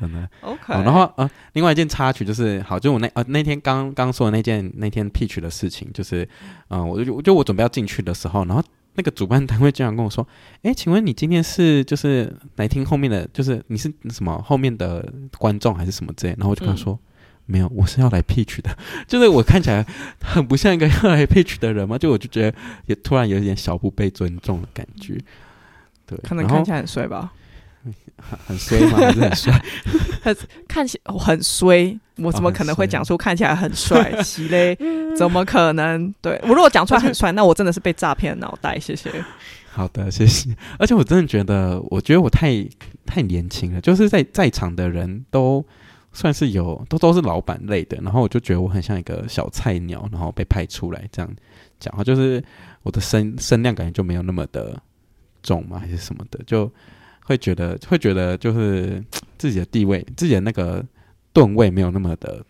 真的 OK，然后呃，另外一件插曲就是，好，就我那呃那天刚刚说的那件那天 pitch 的事情，就是，嗯、呃，我就就我准备要进去的时候，然后那个主办单位经常跟我说，哎，请问你今天是就是来听后面的，就是你是什么后面的观众还是什么之类？然后我就跟他说，嗯、没有，我是要来 pitch 的，就是我看起来很不像一个要来 pitch 的人嘛，就我就觉得也突然有一点小不被尊重的感觉，对，可能看起来很帅吧。很衰吗？还是很帅？很 看起来很衰，我怎么可能会讲出看起来很帅？奇嘞，怎么可能？对，我如果讲出来很帅，那我真的是被诈骗脑袋。谢谢。好的，谢谢。而且我真的觉得，我觉得我太太年轻了，就是在在场的人都算是有，都都是老板类的，然后我就觉得我很像一个小菜鸟，然后被派出来这样讲话，就是我的声声量感觉就没有那么的重嘛，还是什么的，就。会觉得会觉得就是自己的地位，自己的那个吨位没有那么的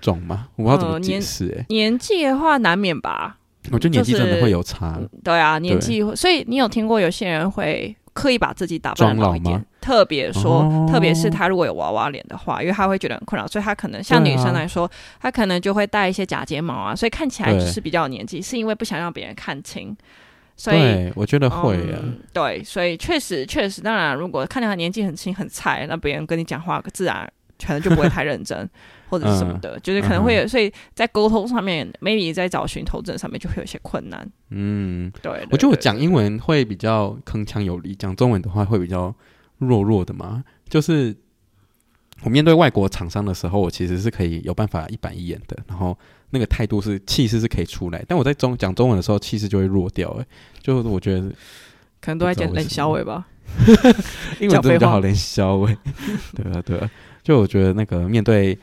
重吗？我不知道怎么解释、欸。哎、呃，年纪的话难免吧。我觉得年纪真的会有差。就是、对啊，年纪。对所以你有听过有些人会刻意把自己打扮老一点，特别说，哦、特别是他如果有娃娃脸的话，因为他会觉得很困扰，所以他可能像女生来说，啊、他可能就会戴一些假睫毛啊，所以看起来就是比较年纪，是因为不想让别人看清。所以对，我觉得会啊、嗯。对，所以确实确实，当然，如果看到他年纪很轻很菜，那别人跟你讲话，自然可能就不会太认真。或者是什么的，嗯、就是可能会有，嗯、所以在沟通上面，maybe 在找寻头症上面就会有一些困难。嗯，对，我觉得我讲英文会比较铿锵有力，讲中文的话会比较弱弱的嘛。就是我面对外国厂商的时候，我其实是可以有办法一板一眼的，然后那个态度是气势是可以出来，但我在中讲中文的时候，气势就会弱掉。哎，就我觉得可能都在讲冷小伟吧。英文真的比较好冷小伟。对啊，对啊，就我觉得那个面对。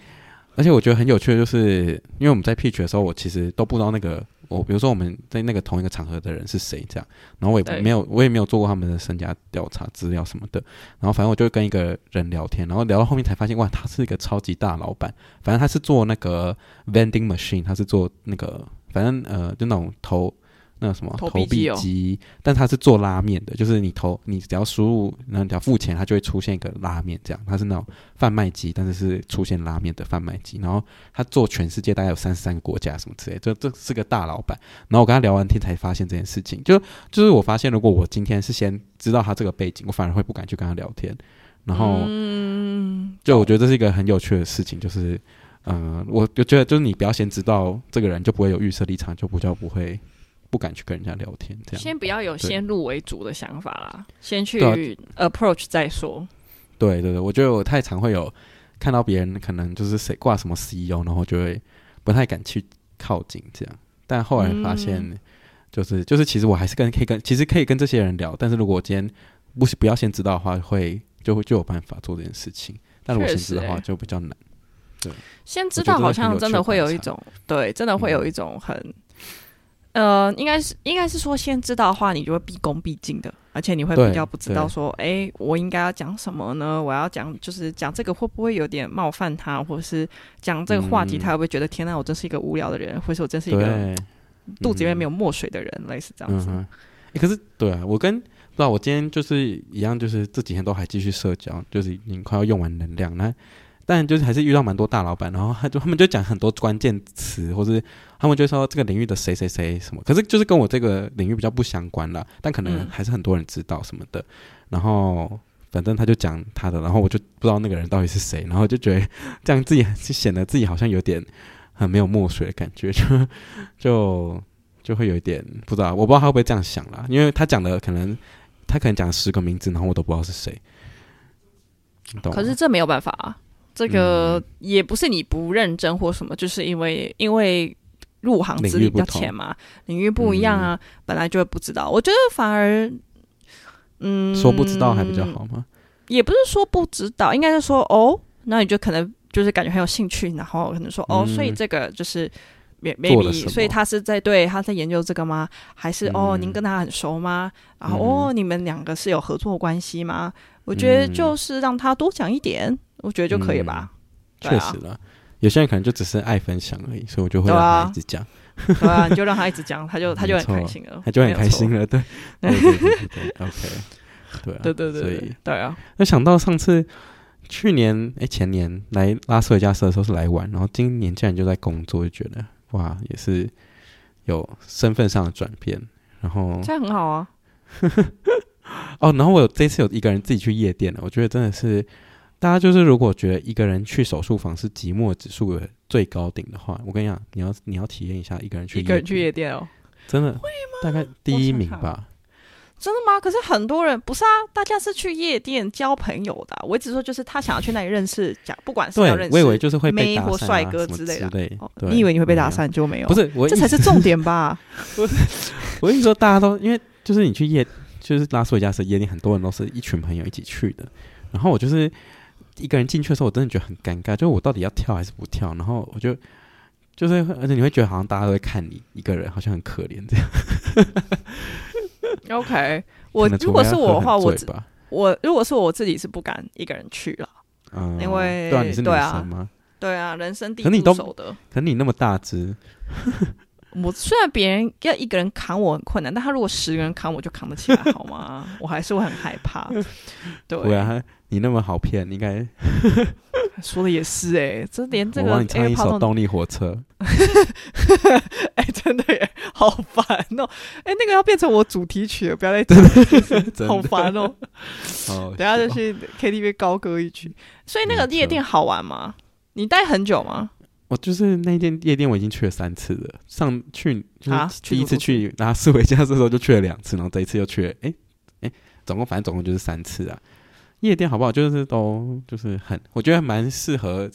而且我觉得很有趣的就是，因为我们在 pitch 的时候，我其实都不知道那个我，比如说我们在那个同一个场合的人是谁这样，然后我也没有，我也没有做过他们的身家调查资料什么的，然后反正我就跟一个人聊天，然后聊到后面才发现，哇，他是一个超级大老板，反正他是做那个 vending machine，他是做那个，反正呃，就那种投。那个什么投币机，但它是做拉面的，就是你投，你只要输入，然后你只要付钱，它就会出现一个拉面这样。它是那种贩卖机，但是是出现拉面的贩卖机。然后他做全世界大概有三十三个国家什么之类，这这是个大老板。然后我跟他聊完天才发现这件事情，就就是我发现，如果我今天是先知道他这个背景，我反而会不敢去跟他聊天。然后，就我觉得这是一个很有趣的事情，就是，嗯，我就觉得就是你不要先知道这个人，就不会有预设立场，就比较不会。不敢去跟人家聊天，这样先不要有先入为主的想法啦，先去 approach 再说。对对对，我觉得我太常会有看到别人可能就是谁挂什么 CEO，然后就会不太敢去靠近这样。但后来发现，就是、嗯、就是其实我还是跟可以跟其实可以跟这些人聊，但是如果我今天不不要先知道的话，会就会就有办法做这件事情。但如果先知道的话，就比较难。对，先知道好像真的会有一种对，真的会有一种很。呃，应该是应该是说，先知道的话，你就会毕恭毕敬的，而且你会比较不知道说，哎，我应该要讲什么呢？我要讲就是讲这个会不会有点冒犯他，或者是讲这个话题，他会不会觉得、嗯、天哪，我真是一个无聊的人，或者是我真是一个肚子里面没有墨水的人，嗯、类似这样子。嗯欸、可是对啊，我跟不知道我今天就是一样，就是这几天都还继续社交，就是已经快要用完能量那。但就是还是遇到蛮多大老板，然后他就他们就讲很多关键词，或是他们就说这个领域的谁谁谁什么，可是就是跟我这个领域比较不相关了，但可能还是很多人知道什么的。嗯、然后反正他就讲他的，然后我就不知道那个人到底是谁，然后就觉得这样自己就显得自己好像有点很没有墨水的感觉，就就 就会有一点不知道，我不知道他会不会这样想啦，因为他讲的可能他可能讲十个名字，然后我都不知道是谁。可是这没有办法啊。这个也不是你不认真或什么，嗯、就是因为因为入行资历比较浅嘛，领域不一样啊，嗯、本来就会不知道。我觉得反而，嗯，说不知道还比较好吗？也不是说不知道，应该是说哦，那你就可能就是感觉很有兴趣，然后可能说哦，所以这个就是没 maybe 所以他是在对他在研究这个吗？还是、嗯、哦，您跟他很熟吗？然后、嗯、哦，你们两个是有合作关系吗？我觉得就是让他多讲一点。我觉得就可以吧，确、嗯啊、实了。有些人可能就只是爱分享而已，所以我就会让他一直讲。对啊，你就让他一直讲，他就他就很开心了，他就很开心了。对，对对对对，OK，对啊，对对对，所以对啊。那想到上次去年哎前年来拉斯维加斯的时候是来玩，然后今年竟然就在工作，就觉得哇，也是有身份上的转变。然后这样很好啊。哦，然后我有这次有一个人自己去夜店了，我觉得真的是。大家就是，如果觉得一个人去手术房是寂寞指数的最高顶的话，我跟你讲，你要你要体验一下一个人去一个人去夜店哦，真的会吗？大概第一名吧。真的吗？可是很多人不是啊，大家是去夜店交朋友的、啊。我一直说，就是他想要去那里认识，讲不管是要认识，我以为就是会被或帅哥之类的。对，你以为你会被搭讪就没有？不是，我这才是重点吧？不是，我跟你说，大家都因为就是你去夜，就是拉斯维加斯夜店，很多人都是一群朋友一起去的。然后我就是。一个人进去的时候，我真的觉得很尴尬，就是我到底要跳还是不跳？然后我就就是，而且你会觉得好像大家都会看你一个人，好像很可怜这样。OK，我如果是我的话，我我如果是我自己是不敢一个人去了，嗯，因为对啊，你是女生吗？对啊，人生地不熟的，可你那么大只。我虽然别人要一个人扛我很困难，但他如果十个人扛我就扛得起来，好吗？我还是会很害怕。对啊，你那么好骗，应该 说的也是哎、欸，这连这个我帮你唱一首动力火车。哎、欸，真的耶，好烦哦！哎、欸，那个要变成我主题曲了，不要再讲，好烦哦。好，等下就去 KTV 高歌一曲。所以那个夜店好玩吗？你待很久吗？我就是那间夜店，我已经去了三次了。上去就是第一次去啊、拉斯维加斯的时候就去了两次，然后这一次又去了，哎、欸、哎、欸，总共反正总共就是三次啊。夜店好不好？就是都就是很，我觉得蛮适合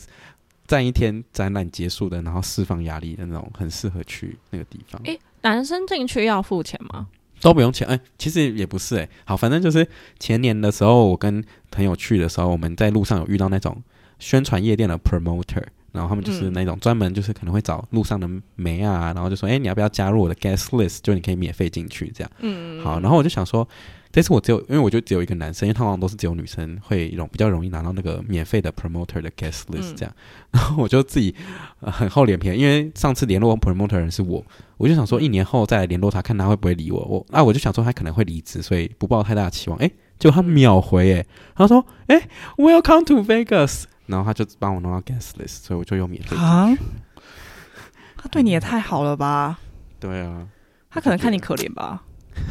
站一天展览结束的，然后释放压力的那种，很适合去那个地方。诶、欸，男生进去要付钱吗？都不用钱。哎、欸，其实也不是哎、欸。好，反正就是前年的时候，我跟朋友去的时候，我们在路上有遇到那种宣传夜店的 promoter，然后他们就是那种专门就是可能会找路上的媒啊，然后就说，哎、欸，你要不要加入我的 guest list？就你可以免费进去这样。嗯。好，然后我就想说。这次我只有，因为我就只有一个男生，因为通常都是只有女生会容比较容易拿到那个免费的 promoter 的 guest list 这样，嗯、然后我就自己、呃、很厚脸皮，因为上次联络 promoter 的人是我，我就想说一年后再来联络他，看他会不会理我。我啊，我就想说他可能会离职，所以不抱太大的期望。诶，结果他秒回，诶，他说，诶，Welcome to Vegas，然后他就帮我弄到 guest list，所以我就用免费。啊，他对你也太好了吧？对啊，他可能看你可怜吧。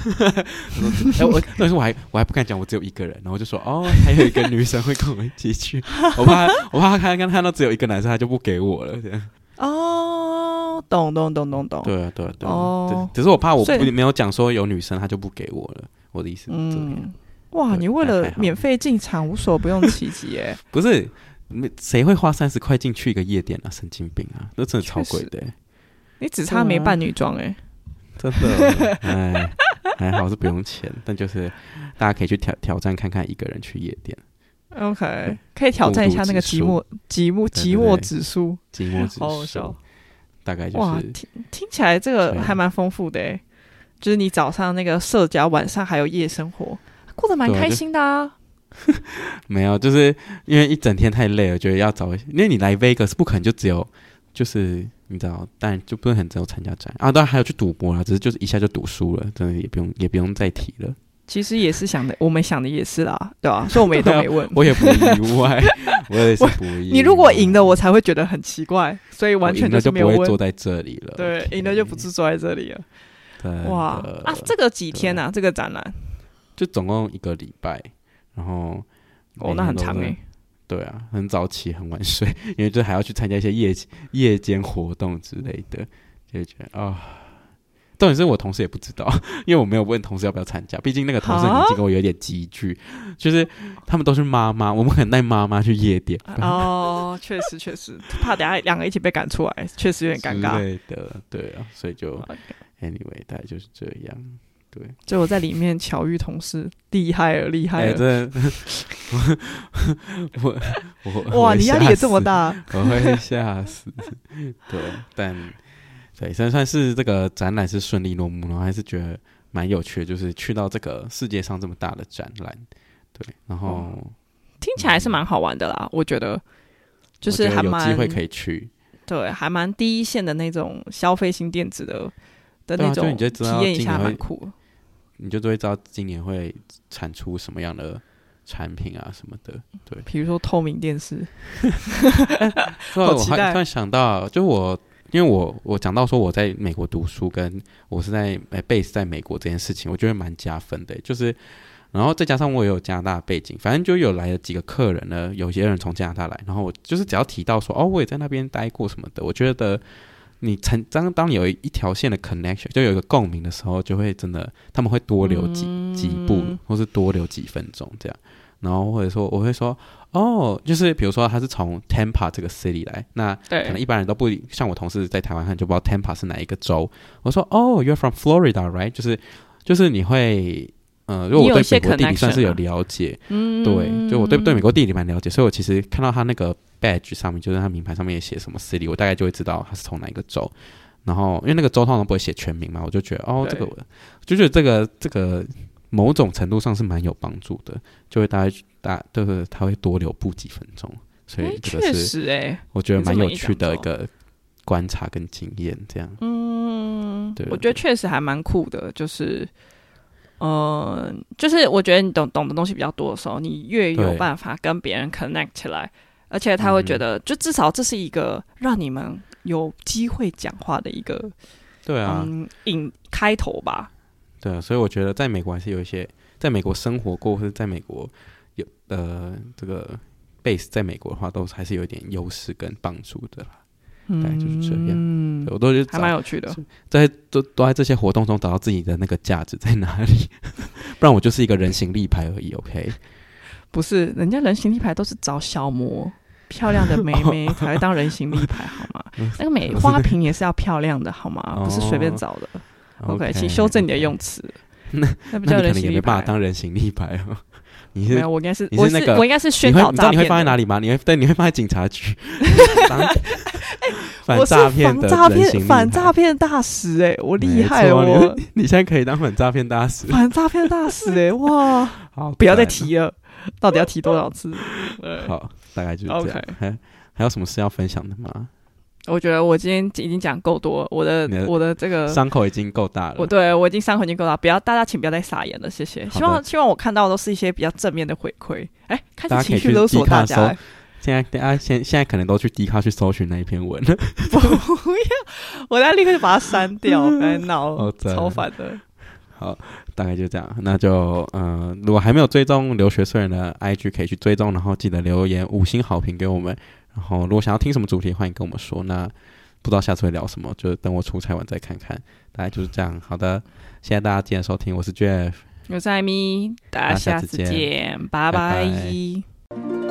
哎，我那时候我还我还不敢讲，我只有一个人，然后我就说哦，还有一个女生会跟我一起去，我怕我怕他看刚看到只有一个男生，他就不给我了，这样。哦，懂懂懂懂懂。对啊对啊对啊。哦。只是我怕我不没有讲说有女生，他就不给我了。我的意思是这样。嗯。哇，你为了免费进场无所不用其极哎。不是，谁会花三十块进去一个夜店啊？神经病啊！那真的超贵的。你只差没扮女装哎。真的，哎，还好是不用钱，但就是大家可以去挑挑战看看，一个人去夜店。OK，可以挑战一下那个寂寞寂寞寂寞指数，寂寞指数。大概就是哇，听听起来这个还蛮丰富的诶，就是你早上那个社交，晚上还有夜生活，过得蛮开心的啊。没有，就是因为一整天太累了，觉得要找，因为你来 Vegas 不可能就只有就是。你知道，但就不是很只有参加展啊，当然还有去赌博啦，只是就是一下就赌输了，真的也不用也不用再提了。其实也是想的，我们想的也是啦，对吧、啊？所以我们也都没问，我也不意外，我也是不意外。你如果赢了，我才会觉得很奇怪，所以完全就没有问。就不会坐在这里了。对，赢了就不是坐在这里了。对哇啊，这个几天啊？这个展览就总共一个礼拜，然后哦，那很长诶、欸。对啊，很早起，很晚睡，因为就还要去参加一些夜夜间活动之类的，就觉得啊、哦，重点是我同事也不知道，因为我没有问同事要不要参加，毕竟那个同事已经跟我有点积聚，啊、就是他们都是妈妈，我们可能带妈妈去夜店。哦，确实确实，怕等下两个一起被赶出来，确实有点尴尬。对的，对啊，所以就 anyway，大概就是这样。对，就我在里面巧遇同事，厉害了，厉害了！欸、我我我哇，你压力也这么大，我会吓死。对，但对，算算是这个展览是顺利落幕，然后还是觉得蛮有趣的，就是去到这个世界上这么大的展览，对，然后、哦、听起来是蛮好玩的啦，我觉得。就是还蛮有机会可以去，对，还蛮第一线的那种消费型电子的的那种体验一下，蛮酷。你就都会知道今年会产出什么样的产品啊什么的，对，比如说透明电视。我还突然想到，就我因为我我讲到说我在美国读书，跟我是在诶 base 在美国这件事情，我觉得蛮加分的。就是，然后再加上我也有加拿大背景，反正就有来了几个客人呢，有些人从加拿大来，然后我就是只要提到说哦，我也在那边待过什么的，我觉得。你曾当当你有一条线的 connection，就有一个共鸣的时候，就会真的他们会多留几、嗯、几步，或是多留几分钟这样。然后或者说我会说，哦，就是比如说他是从 Tampa 这个 city 来，那可能一般人都不像我同事在台湾看就不知道 Tampa 是哪一个州。我说，哦，You're from Florida，right？就是就是你会。嗯，因为我对美国地理算是有了解，嗯，对，就我对对美国地理蛮了解，所以我其实看到他那个 badge 上面，就是他名牌上面也写什么 city，我大概就会知道他是从哪一个州。然后因为那个州通常不会写全名嘛，我就觉得哦，这个我就觉得这个这个某种程度上是蛮有帮助的，就会大概大就是他会多留步几分钟，所以这个是哎，我觉得蛮有趣的一个观察跟经验，这样，嗯，对，我觉得确实还蛮酷的，就是。嗯，就是我觉得你懂懂的东西比较多的时候，你越有办法跟别人 connect 起来，而且他会觉得，就至少这是一个让你们有机会讲话的一个，对啊，引、嗯、开头吧。对啊，所以我觉得在美国还是有一些，在美国生活过或者在美国有呃这个 base 在美国的话，都还是有一点优势跟帮助的啦。嗯，就是这样。嗯，我都觉得还蛮有趣的，在都都在这些活动中找到自己的那个价值在哪里。不然我就是一个人形立牌而已。OK，不是，人家人形立牌都是找小模漂亮的妹妹才会当人形立牌，好吗？那个美花瓶也是要漂亮的，好吗？不是随便找的。OK，请修正你的用词。那那不叫人形立牌，当人形立牌哦。你是没有，我应该是你是那个，我应该是宣导诈骗。你知道你会放在哪里吗？你会对，你会放在警察局。反诈骗的诈骗反诈骗大使哎，我厉害哦！你现在可以当反诈骗大使，反诈骗大使哎 哇！好，不要再提了，到底要提多少次？好，大概就是这样。还还有什么事要分享的吗？我觉得我今天已经讲够多，我的我的这个伤口已经够大了。我对我已经伤口已经够大，不要大家请不要再撒盐了，谢谢。希望希望我看到的都是一些比较正面的回馈。哎，开始情绪勒索大家。现在大家现现在可能都去迪卡去搜寻那一篇文。不要，我再立刻就把它删掉，别闹，超烦的。好，大概就这样。那就嗯、呃，如果还没有追踪留学虽人的 IG，可以去追踪，然后记得留言五星好评给我们。然后，如果想要听什么主题，欢迎跟我们说。那不知道下次会聊什么，就等我出差完再看看。大概就是这样。好的，谢谢大家今天收听，我是 Jeff，我是艾米，大家下次见，拜拜。拜拜。